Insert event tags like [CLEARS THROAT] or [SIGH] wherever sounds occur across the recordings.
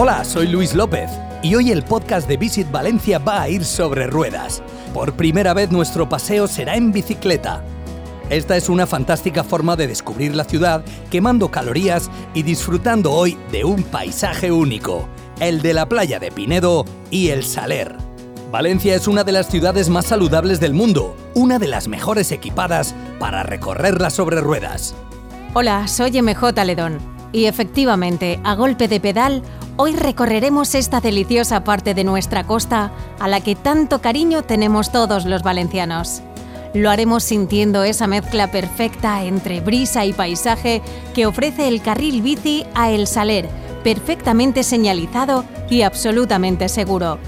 Hola, soy Luis López y hoy el podcast de Visit Valencia va a ir sobre ruedas. Por primera vez nuestro paseo será en bicicleta. Esta es una fantástica forma de descubrir la ciudad quemando calorías y disfrutando hoy de un paisaje único, el de la playa de Pinedo y el Saler. Valencia es una de las ciudades más saludables del mundo, una de las mejores equipadas para recorrerla sobre ruedas. Hola, soy MJ Ledón y efectivamente, a golpe de pedal, Hoy recorreremos esta deliciosa parte de nuestra costa a la que tanto cariño tenemos todos los valencianos. Lo haremos sintiendo esa mezcla perfecta entre brisa y paisaje que ofrece el carril bici a El Saler, perfectamente señalizado y absolutamente seguro.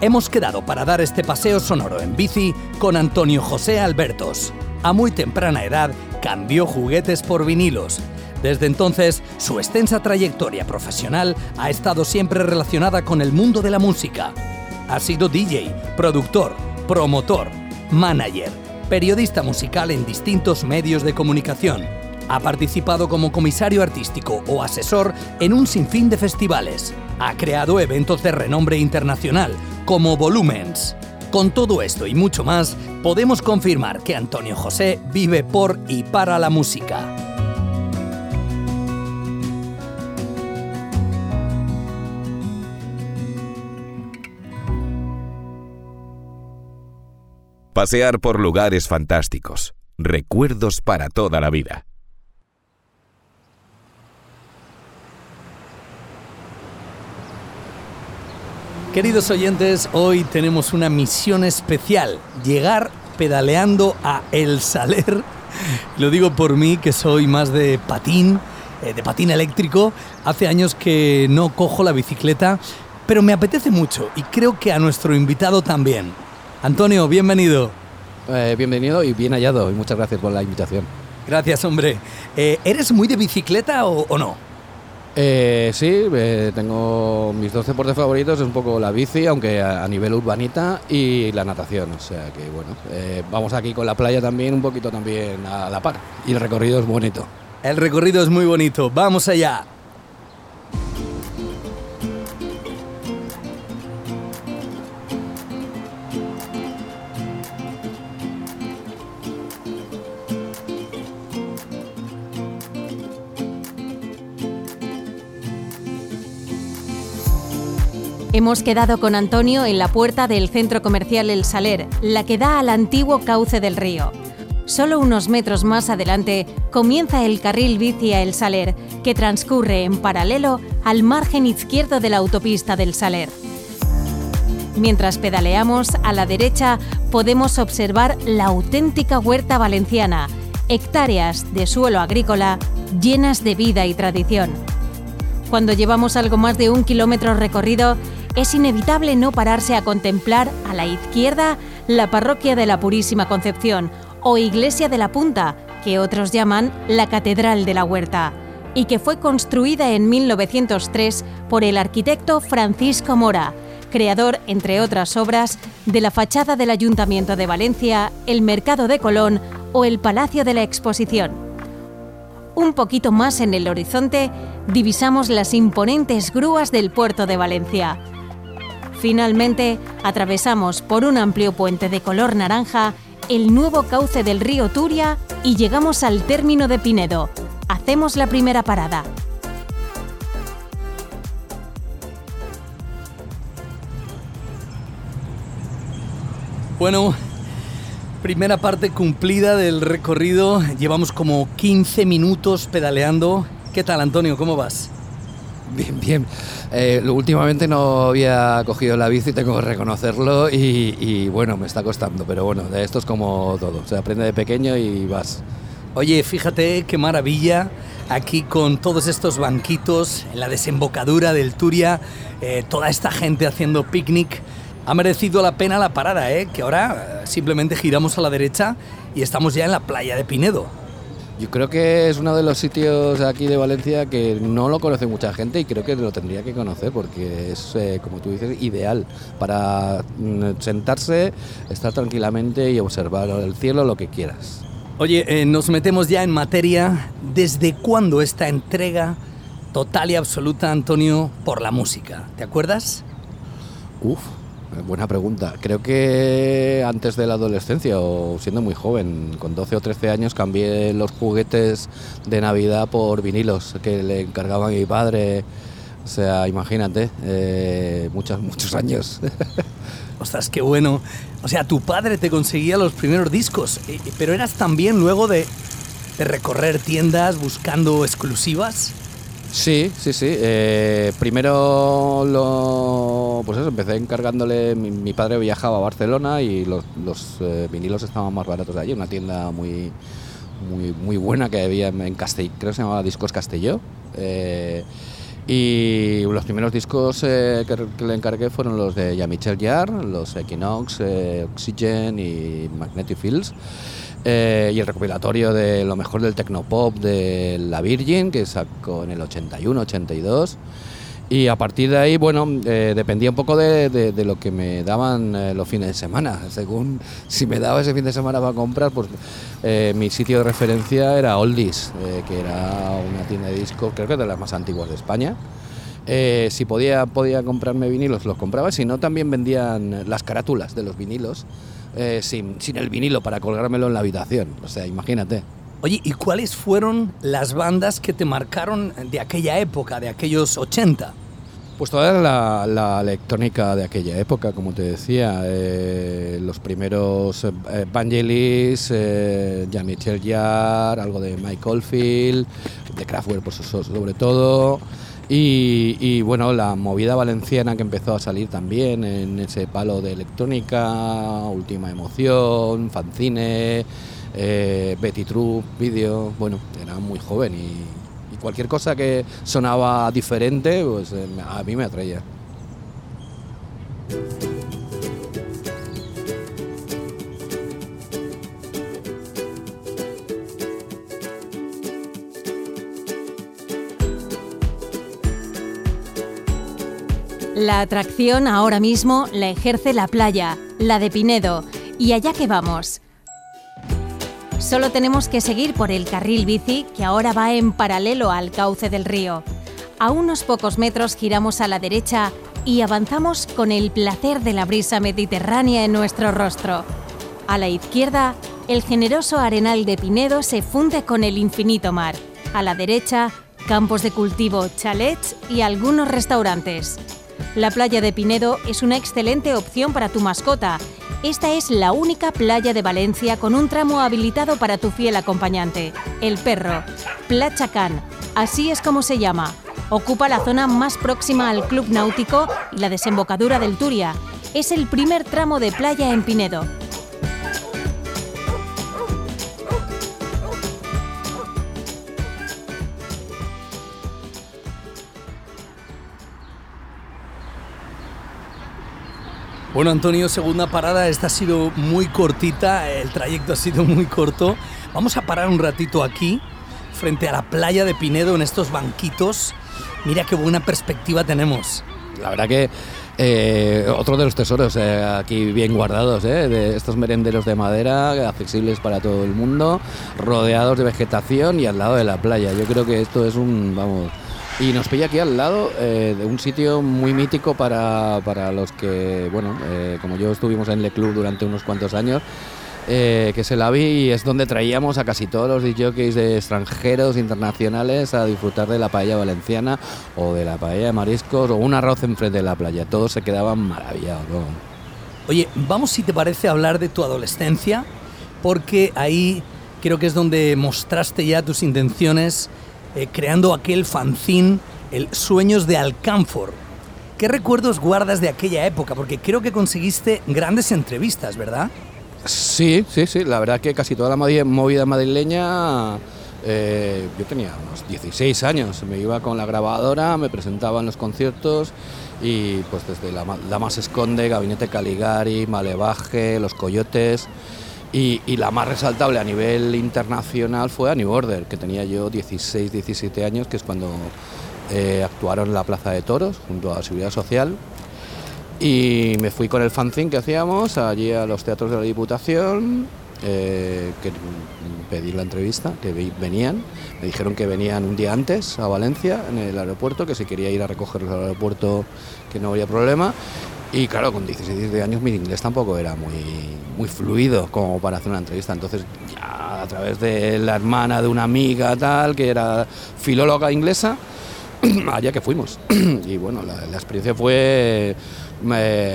Hemos quedado para dar este paseo sonoro en bici con Antonio José Albertos. A muy temprana edad cambió juguetes por vinilos desde entonces, su extensa trayectoria profesional ha estado siempre relacionada con el mundo de la música. Ha sido DJ, productor, promotor, manager, periodista musical en distintos medios de comunicación. Ha participado como comisario artístico o asesor en un sinfín de festivales. Ha creado eventos de renombre internacional, como Volumens. Con todo esto y mucho más, podemos confirmar que Antonio José vive por y para la música. Pasear por lugares fantásticos. Recuerdos para toda la vida. Queridos oyentes, hoy tenemos una misión especial, llegar pedaleando a El Saler. Lo digo por mí, que soy más de patín, eh, de patín eléctrico. Hace años que no cojo la bicicleta, pero me apetece mucho y creo que a nuestro invitado también. Antonio, bienvenido. Eh, bienvenido y bien hallado y muchas gracias por la invitación. Gracias, hombre. Eh, ¿Eres muy de bicicleta o, no? Eh, sí, tengo mis dos deportes favoritos, es un poco la bici, aunque a, nivel urbanita, y la natación. O sea que bueno, vamos aquí con la playa también, un poquito también a la par. Y el recorrido es bonito. El recorrido es muy bonito, vamos allá. Hemos quedado con Antonio en la puerta del centro comercial El Saler, la que da al antiguo cauce del río. Solo unos metros más adelante comienza el carril bici a El Saler, que transcurre en paralelo al margen izquierdo de la autopista del Saler. Mientras pedaleamos, a la derecha podemos observar la auténtica huerta valenciana, hectáreas de suelo agrícola llenas de vida y tradición. Cuando llevamos algo más de un kilómetro recorrido, es inevitable no pararse a contemplar a la izquierda la parroquia de la Purísima Concepción o Iglesia de la Punta, que otros llaman la Catedral de la Huerta, y que fue construida en 1903 por el arquitecto Francisco Mora, creador, entre otras obras, de la fachada del Ayuntamiento de Valencia, el Mercado de Colón o el Palacio de la Exposición. Un poquito más en el horizonte divisamos las imponentes grúas del puerto de Valencia, Finalmente, atravesamos por un amplio puente de color naranja el nuevo cauce del río Turia y llegamos al término de Pinedo. Hacemos la primera parada. Bueno, primera parte cumplida del recorrido. Llevamos como 15 minutos pedaleando. ¿Qué tal, Antonio? ¿Cómo vas? [LAUGHS] Bien, bien. Eh, últimamente no había cogido la bici, tengo que reconocerlo y, bueno, me está costando, pero bueno, esto es como todo, se aprende de pequeño y vas, Oye, fíjate qué maravilla aquí con todos estos banquitos en la desembocadura del Turia, eh, toda esta gente haciendo picnic. Ha merecido la pena la parada, ¿eh? que ahora eh, simplemente giramos a la derecha y estamos ya en la playa de Pinedo. Yo creo que es uno de los sitios aquí de Valencia que no lo conoce mucha gente y creo que lo tendría que conocer porque es, eh, como tú dices, ideal para mm, sentarse, estar tranquilamente y observar el cielo, lo que quieras. Oye, eh, nos metemos ya en materia. ¿Desde cuándo esta entrega total y absoluta, Antonio, por la música? ¿Te acuerdas? Uf, buena pregunta. Creo que antes de la adolescencia o siendo muy joven, con 12 o 13 años, cambié los juguetes de Navidad por vinilos que le encargaba mi padre. O sea, imagínate, eh, muchos, [LAUGHS] muchos años. Ostras, qué bueno. O sea, tu padre te conseguía los primeros discos, eh, pero eras también luego de, recorrer tiendas buscando exclusivas. Sí, sí, sí. Eh, primero pues eso, empecé encargándole. Mi, padre viajaba a Barcelona y los, eh, vinilos estaban más baratos de allí. Una tienda muy, muy, muy buena que había en Castell, creo que se llamaba Discos Castelló. Y los primeros discos eh, que, le encargué fueron los de Jean-Michel Jarre, los Equinox, eh, Oxygen y Magnetic Fields. Eh, y el recopilatorio de lo mejor del tecnopop de La Virgin, que sacó en el 81-82. Y a partir de ahí, bueno, dependía un poco de, lo que me daban los fines de semana. [LAUGHS] Según si me daba ese fin de semana para comprar, pues mi sitio de referencia era Oldies, que era una tienda de discos, creo que de las más antiguas de España. Eh, si podía, podía comprarme vinilos, los compraba. Si no, también vendían las carátulas de los vinilos eh, sin, el vinilo para colgármelo en la habitación. O sea, imagínate. Oye, ¿y cuáles fueron las bandas que te marcaron de aquella época, de aquellos 80? Pues toda la, la electrónica de aquella época, como te decía, eh, los primeros Vangelis, Jean-Michel Jarre, algo de Mike Oldfield, de Kraftwerk por sobre todo, y, bueno, la movida valenciana que empezó a salir también en ese palo de electrónica, última emoción, fanzine, eh, Betty True, vídeo, bueno, era muy joven y, y, cualquier cosa que sonaba diferente, pues eh, a mí me atraía. La atracción ahora mismo la ejerce la playa, la de Pinedo, y allá que vamos. Solo tenemos que seguir por el carril bici que ahora va en paralelo al cauce del río. A unos pocos metros giramos a la derecha y avanzamos con el placer de la brisa mediterránea en nuestro rostro. A la izquierda, el generoso arenal de Pinedo se funde con el infinito mar. A la derecha, campos de cultivo, chalets y algunos restaurantes. La playa de Pinedo es una excelente opción para tu mascota. Esta es la única playa de Valencia con un tramo habilitado para tu fiel acompañante, el perro. Plachacán, así es como se llama. Ocupa la zona más próxima al Club Náutico y la desembocadura del Turia. Es el primer tramo de playa en Pinedo. Bueno, Antonio, segunda parada. Esta ha sido muy cortita, el trayecto ha sido muy corto. Vamos a parar un ratito aquí, frente a la playa de Pinedo, en estos banquitos. Mira qué buena perspectiva tenemos. La verdad que eh, otro de los tesoros eh, aquí bien guardados, eh, de estos merenderos de madera, accesibles para todo el mundo, rodeados de vegetación y al lado de la playa. Yo creo que esto es un, vamos, y nos pilla aquí al lado eh, de un sitio muy mítico para, los que, bueno, eh, como yo estuvimos en Le Club durante unos cuantos años, eh, que es el AVI y es donde traíamos a casi todos los DJs extranjeros, internacionales, a disfrutar de la paella valenciana o de la paella de mariscos o un arroz enfrente de la playa. Todos se quedaban maravillados. Oye, vamos si te parece hablar de tu adolescencia, porque ahí creo que es donde mostraste ya tus intenciones eh, creando aquel fanzine, el Sueños de Alcánfor. ¿Qué recuerdos guardas de aquella época? Porque creo que conseguiste grandes entrevistas, ¿verdad? Sí, sí, sí. La verdad que casi toda la movida madrileña eh, yo tenía unos 16 años, me iba con la grabadora, me presentaba en los conciertos y pues desde La, la Más Esconde, Gabinete Caligari, Malevaje, Los Coyotes y, la más resaltable a nivel internacional fue a New Order, que tenía yo 16, 17 años, que es cuando eh, actuaron en la Plaza de Toros junto a Seguridad Social y me fui con el fanzine que hacíamos allí a los teatros de la Diputación eh, que pedí la entrevista, que venían, me dijeron que venían un día antes a Valencia, en el aeropuerto, que si quería ir a recogerlos al aeropuerto que no había problema. Y claro, con 16 años mi inglés tampoco era muy, muy fluido como para hacer una entrevista. Entonces, ya a través de la hermana de una amiga tal, que era filóloga inglesa, [COUGHS] allá que fuimos. [COUGHS] y bueno, la, experiencia fue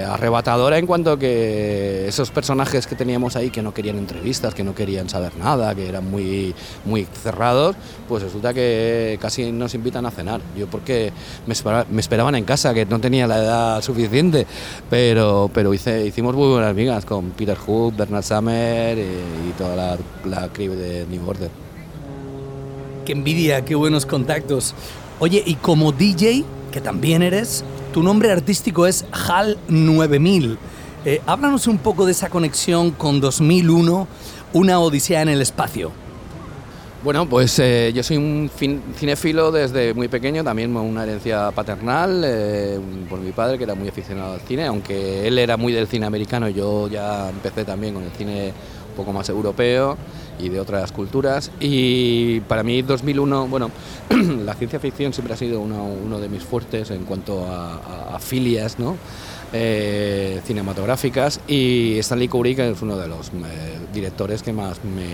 arrebatadora en cuanto que esos personajes que teníamos ahí que no querían entrevistas, que no querían saber nada, que eran muy, muy cerrados, pues resulta que casi nos invitan a cenar. Yo porque me, esperaban en casa, que no tenía la edad suficiente, pero, pero hicimos muy buenas amigas con Peter Hook, Bernard Summer y, toda la, la crew de New Order. Qué envidia, qué buenos contactos. Oye, y como DJ, que también eres, tu nombre artístico es HAL 9000. Eh, háblanos un poco de esa conexión con 2001, una odisea en el espacio. Bueno, pues eh, yo soy un cinéfilo desde muy pequeño, también una herencia paternal eh, por mi padre, que era muy aficionado al cine, aunque él era muy del cine americano, yo ya empecé también con el cine poco más europeo y de otras culturas. Y para mí 2001, bueno, [CLEARS THROAT] la ciencia ficción siempre ha sido uno, de mis fuertes en cuanto a, filias, ¿no? Eh, cinematográficas y Stanley Kubrick es uno de los eh, directores que más me,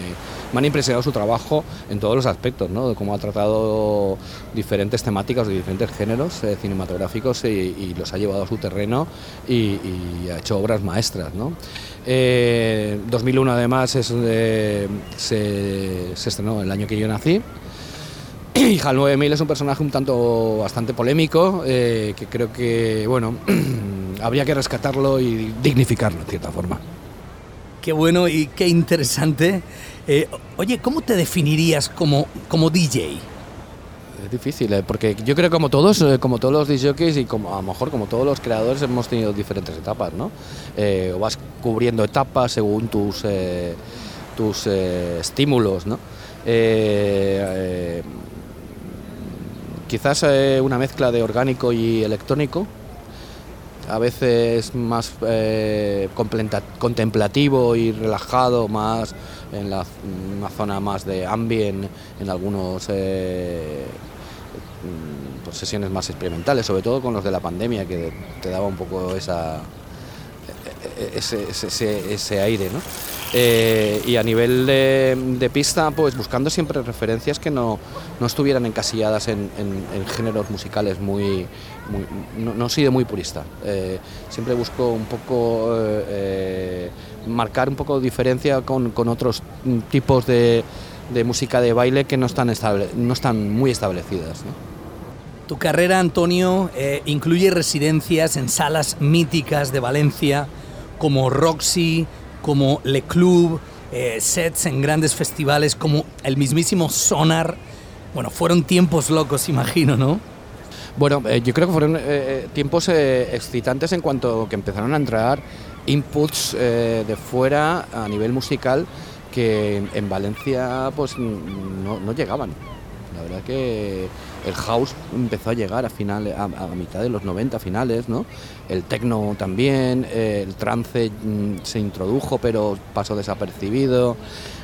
han impresionado su trabajo en todos los aspectos, ¿no? de cómo ha tratado diferentes temáticas de diferentes géneros eh, cinematográficos y, los ha llevado a su terreno y, ha hecho obras maestras. ¿no? 2001 además es, se, se estrenó el año que yo nací y HAL 9000 es un personaje un tanto bastante polémico, que creo que, bueno, [CLEARS THROAT] habría que rescatarlo y dignificarlo en cierta forma. Qué bueno y qué interesante. Eh, oye, ¿cómo te definirías como, como DJ? Es difícil, eh, porque yo creo que como todos, como todos los DJs y como, a lo mejor como todos los creadores hemos tenido diferentes etapas, ¿no? o vas cubriendo etapas según tus, tus estímulos, ¿no? Quizás eh, una mezcla de orgánico y electrónico, a veces más eh, contemplativo y relajado, más en la, una zona más de ambient, en algunos eh, mm, pues sesiones más experimentales, sobre todo con los de la pandemia, que te daba un poco esa, e, e, ese, ese aire. ¿no? Eh, y a nivel de, pista, pues buscando siempre referencias que no, no estuvieran encasilladas en, géneros musicales muy... no, he sido muy purista. Eh, siempre busco un poco eh, marcar un poco de diferencia con, otros tipos de, música de baile que no están, estable, no están muy establecidas. Tu carrera, Antonio, incluye residencias en salas míticas de Valencia como Roxy, como Le Club, eh, sets en grandes festivales como el mismísimo Sonar. Bueno, fueron tiempos locos, [LAUGHS] imagino, ¿no? Bueno, eh, yo creo que fueron eh, tiempos excitantes en cuanto que empezaron a entrar inputs de fuera a nivel musical que en Valencia pues no, no llegaban. La verdad que el house empezó a llegar a, final, a, mitad de los 90 finales, ¿no? El techno también, eh, el trance mm, se introdujo pero pasó desapercibido,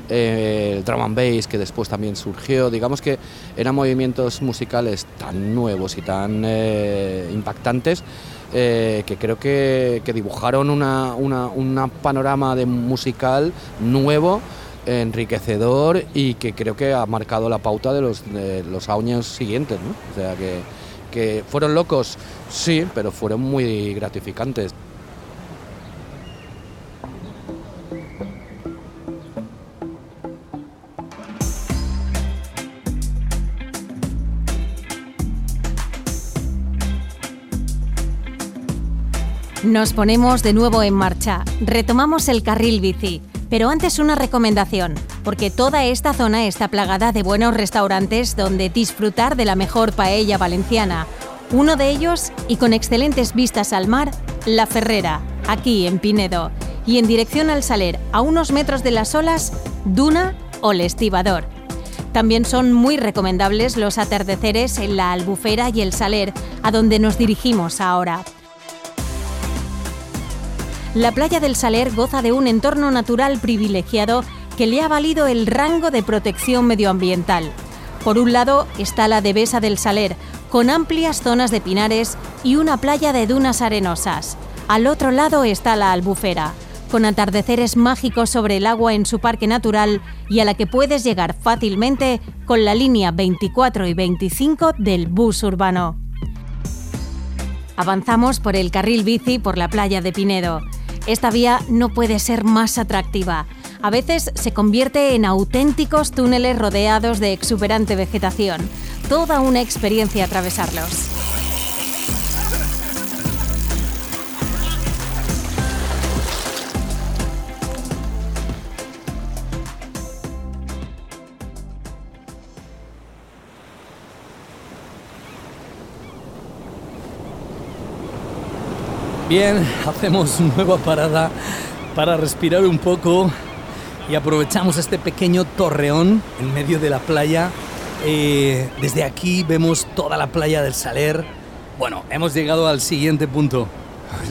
eh, el drum and bass que después también surgió, digamos que eran movimientos musicales tan nuevos y tan eh, impactantes que creo que, dibujaron una, una, panorama de musical nuevo enriquecedor y que creo que ha marcado la pauta de los, los años siguientes. ¿no? O sea que, que fueron locos, sí, pero fueron muy gratificantes. Nos ponemos de nuevo en marcha, retomamos el carril bici Pero antes una recomendación, porque toda esta zona está plagada de buenos restaurantes donde disfrutar de la mejor paella valenciana. Uno de ellos, y con excelentes vistas al mar, La Ferrera, aquí en Pinedo. Y en dirección al Saler, a unos metros de las olas, Duna o El Estibador. También son muy recomendables los atardeceres en la Albufera y el Saler, a donde nos dirigimos ahora. La playa del Saler goza de un entorno natural privilegiado que le ha valido el rango de protección medioambiental. Por un lado está la Devesa del Saler, con amplias zonas de pinares y una playa de dunas arenosas. Al otro lado está la Albufera, con atardeceres mágicos sobre el agua en su parque natural y a la que puedes llegar fácilmente con la línea 24 y 25 del bus urbano. Avanzamos por el carril bici por la playa de Pinedo. Esta vía no puede ser más atractiva. A veces se convierte en auténticos túneles rodeados de exuberante vegetación. Toda una experiencia atravesarlos. Bien, hacemos nueva parada para respirar un poco y aprovechamos este pequeño torreón en medio de la playa. Eh, desde aquí vemos toda la playa del Saler. Bueno, hemos llegado al siguiente punto.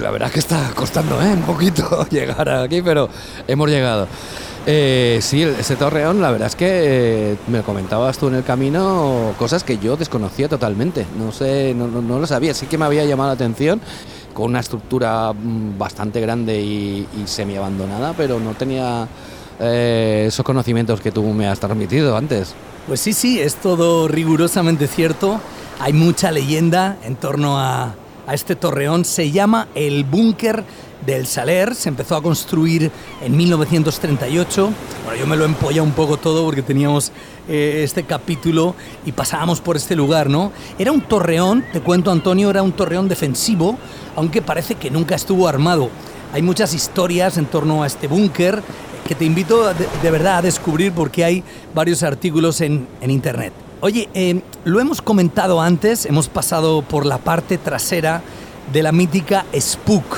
La verdad es que está costando ¿eh? un poquito [LAUGHS] llegar aquí, pero hemos llegado. Eh, sí, ese torreón, la verdad es que eh, me comentabas tú en el camino cosas que yo desconocía totalmente. No sé, no, no lo sabía. Sí que me había llamado la atención con una estructura mm, bastante grande y, semi abandonada, pero no tenía eh, esos conocimientos que tú me has transmitido antes. Pues sí, sí, es todo rigurosamente cierto. Hay mucha leyenda en torno a, a este torreón. Se llama el búnker del Saler, se empezó a construir en 1938. Bueno, yo me lo empolla un poco todo porque teníamos eh, este capítulo y pasábamos por este lugar, ¿no? Era un torreón, te cuento Antonio, era un torreón defensivo, aunque parece que nunca estuvo armado. Hay muchas historias en torno a este búnker que te invito de, verdad a descubrir porque hay varios artículos en, internet. Oye, eh, lo hemos comentado antes, hemos pasado por la parte trasera de la mítica Spook.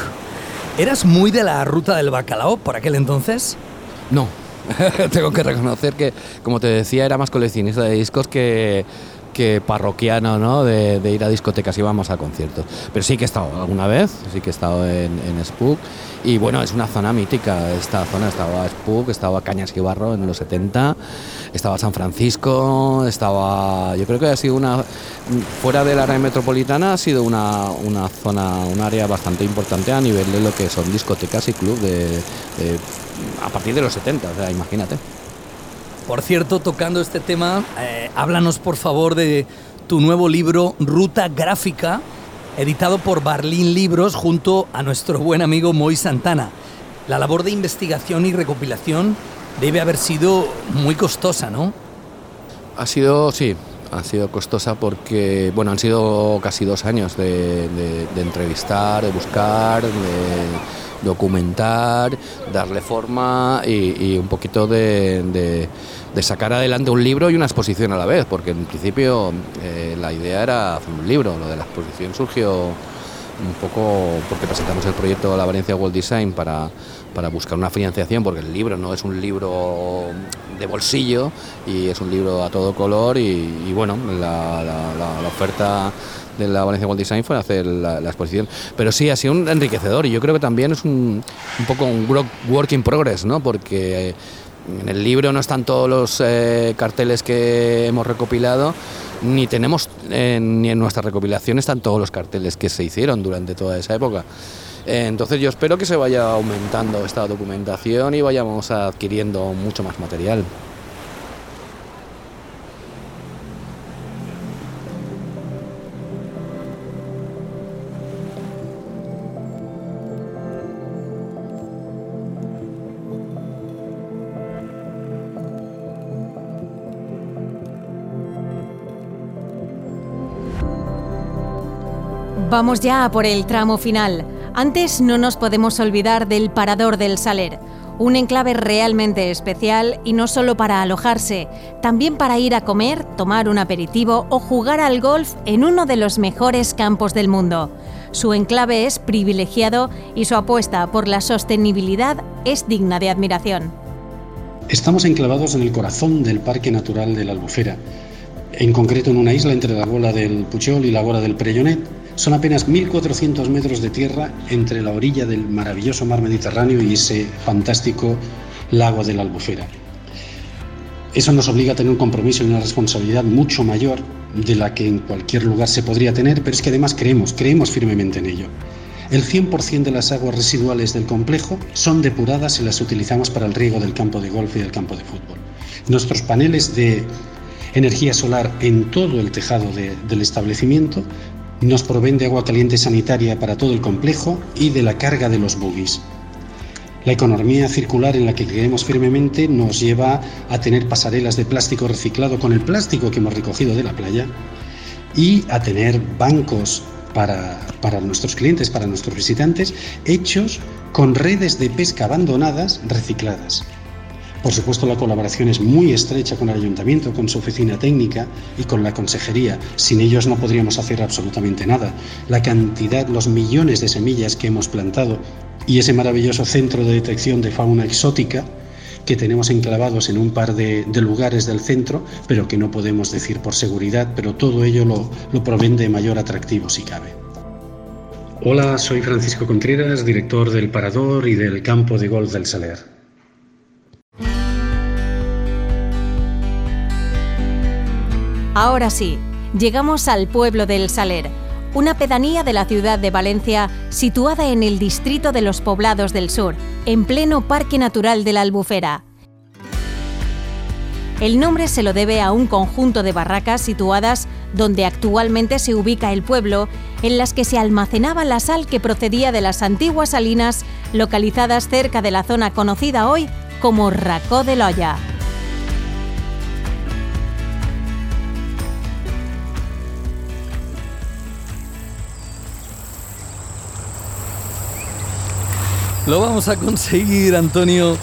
¿Eras muy de la ruta del bacalao por aquel entonces? No, [LAUGHS] tengo que reconocer que, como te decía, era más coleccionista de discos que, parroquiano, ¿no? De, ir a discotecas, íbamos a conciertos. Pero sí que he estado alguna vez, sí que he estado en, Spook y bueno, es una zona mítica. Esta zona estaba Spook, estaba Cañas y Barro en los 70, estaba San Francisco, estaba. Yo creo que ha sido una. Fuera de la área metropolitana, ha sido una, una zona, un área bastante importante a nivel de lo que son discotecas y club de, a partir de los 70, o sea, imagínate. Por cierto, tocando este tema, eh, háblanos por favor de tu nuevo libro Ruta Gráfica editado por Barlín Libros junto a nuestro buen amigo Moy Santana. La labor de investigación y recopilación debe haber sido muy costosa, ¿no? Ha sido, sí, ha sido costosa porque, bueno, han sido casi dos años de, entrevistar, de buscar, de documentar, darle forma y, un poquito de, sacar adelante un libro y una exposición a la vez, porque en principio eh, la idea era hacer un libro, lo de la exposición surgió un poco porque presentamos el proyecto de la Valencia World Design para, para buscar una financiación, porque el libro no es un libro de bolsillo y es un libro a todo color y, bueno, la oferta de la Valencia World Design fue hacer la, exposición. Pero sí, ha sido un enriquecedor y yo creo que también es un, poco un work in progress, ¿no? Porque en el libro no están todos los eh, carteles que hemos recopilado, ni tenemos, eh, ni en nuestra recopilación están todos los carteles que se hicieron durante toda esa época. Eh, entonces yo espero que se vaya aumentando esta documentación y vayamos adquiriendo mucho más material. Vamos ya por el tramo final. Antes no nos podemos olvidar del Parador del Saler, Un enclave realmente especial y no solo para alojarse, también para ir a comer, tomar un aperitivo o jugar al golf en uno de los mejores campos del mundo. Su enclave es privilegiado y su apuesta por la sostenibilidad es digna de admiración. Estamos enclavados en el corazón del Parque Natural de la Albufera, en concreto en una isla entre la gola del Puchol y la gola del Prellonet. Son apenas 1.400 metros de tierra entre la orilla del maravilloso mar Mediterráneo y ese fantástico lago de la Albufera. Eso nos obliga a tener un compromiso y una responsabilidad mucho mayor de la que en cualquier lugar se podría tener, pero es que además creemos, creemos firmemente en ello. El 100% de las aguas residuales del complejo son depuradas y las utilizamos para el riego del campo de golf y del campo de fútbol. Nuestros paneles de energía solar en todo el tejado del establecimiento nos proveen de agua caliente sanitaria para todo el complejo y de la carga de los buggies. La economía circular en la que creemos firmemente nos lleva a tener pasarelas de plástico reciclado con el plástico que hemos recogido de la playa y a tener bancos para, para nuestros clientes, para nuestros visitantes, hechos con redes de pesca abandonadas recicladas. Por supuesto, la colaboración es muy estrecha con el ayuntamiento, con su oficina técnica y con la consejería. Sin ellos no podríamos hacer absolutamente nada. La cantidad, los millones de semillas que hemos plantado y ese maravilloso centro de detección de fauna exótica que tenemos enclavados en un par de, lugares del centro, pero que no podemos decir por seguridad, pero todo ello lo, lo de mayor atractivo si cabe. Hola, soy Francisco Contreras, director del Parador y del campo de golf del Saler. Ahora sí, llegamos al pueblo del Saler, una pedanía de la ciudad de Valencia situada en el distrito de los Poblados del Sur, en pleno Parque Natural de la Albufera. El nombre se lo debe a un conjunto de barracas situadas donde actualmente se ubica el pueblo, en las que se almacenaba la sal que procedía de las antiguas salinas localizadas cerca de la zona conocida hoy como Racó de Loya. Lo vamos a conseguir, Antonio.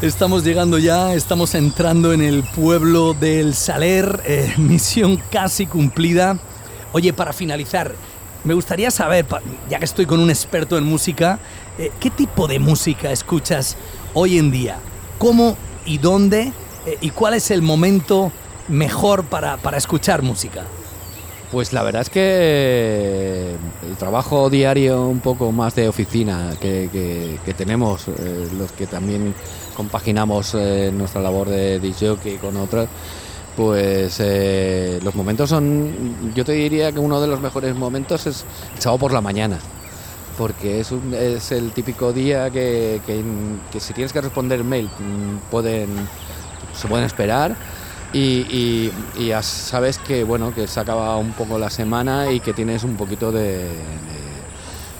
Estamos llegando ya, estamos entrando en el pueblo del Saler, eh, [LAUGHS] misión casi cumplida. Oye, para finalizar, me gustaría saber, ya que estoy con un experto en música, eh, ¿qué tipo de música escuchas hoy en día? ¿Cómo y dónde? Eh, ¿Y cuál es el momento mejor para, para escuchar música? Pues la verdad es que el trabajo diario un poco más de oficina que, tenemos, eh, los que también compaginamos eh, nuestra labor de DJ con otras, pues eh, los momentos son, yo te diría que uno de los mejores momentos es el sábado por la mañana, porque es, es el típico día que, que, si tienes que responder mail mm, pueden, se pueden esperar y, ya sabes que bueno que se acaba un poco la semana y que tienes un poquito de,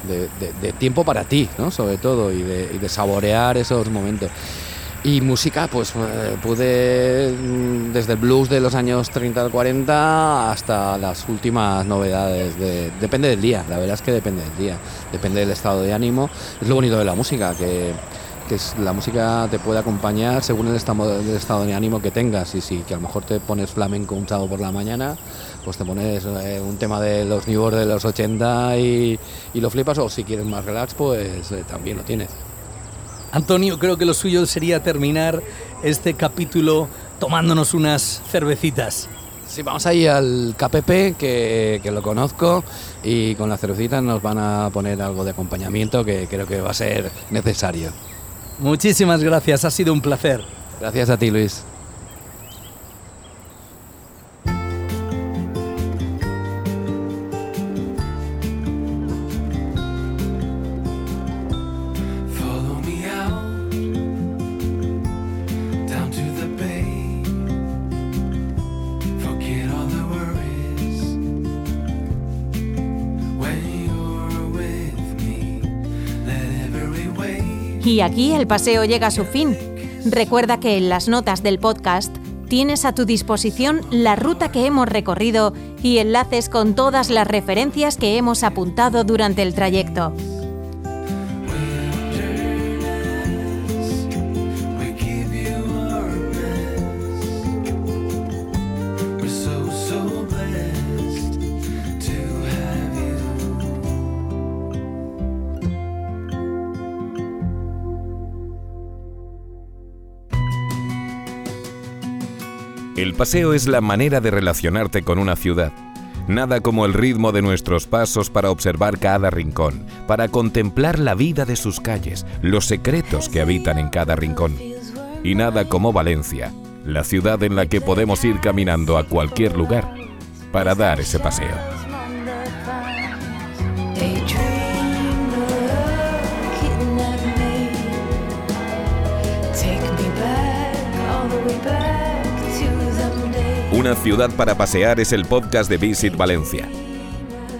de, tiempo para ti, ¿no? sobre todo, y de, saborear esos momentos. Y música, pues eh, pude mm, desde el blues de los años 30 al 40 hasta las últimas novedades. depende del día, la verdad es que depende del día, depende del estado de ánimo. Es lo bonito de la música, que que la música te puede acompañar según el estado, estado de ánimo que tengas. Y si que a lo mejor te pones flamenco un sábado por la mañana, pues te pones eh, un tema de los New de los 80 y, lo flipas. O si quieres más relax, pues eh, también lo tienes. Antonio, creo que lo suyo sería terminar este capítulo tomándonos unas cervecitas. Sí, vamos ahí al KPP, que, que, lo conozco, y con las cervecitas nos van a poner algo de acompañamiento que creo que va a ser necesario. Muchísimas gracias, ha sido un placer. Gracias a ti, Luis. Aquí el paseo llega a su fin. Recuerda que en las notas del podcast tienes a tu disposición la ruta que hemos recorrido y enlaces con todas las referencias que hemos apuntado durante el trayecto. El paseo es la manera de relacionarte con una ciudad. Nada como el ritmo de nuestros pasos para observar cada rincón, para contemplar la vida de sus calles, los secretos que habitan en cada rincón. Y nada como Valencia, la ciudad en la que podemos ir caminando a cualquier lugar para dar ese paseo. Una ciudad para pasear es el podcast de Visit Valencia.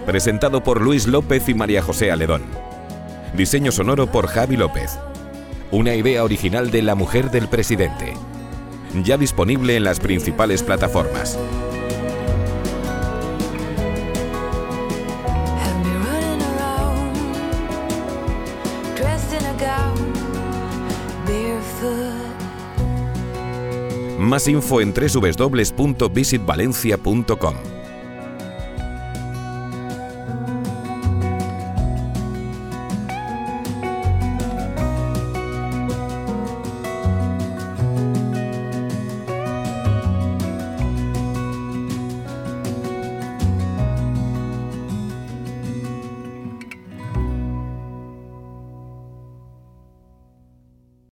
Presentado por Luis López y María José Aledón. Diseño sonoro por Javi López. Una idea original de la mujer del presidente. Ya disponible en las principales plataformas. Más info en www.visitvalencia.com.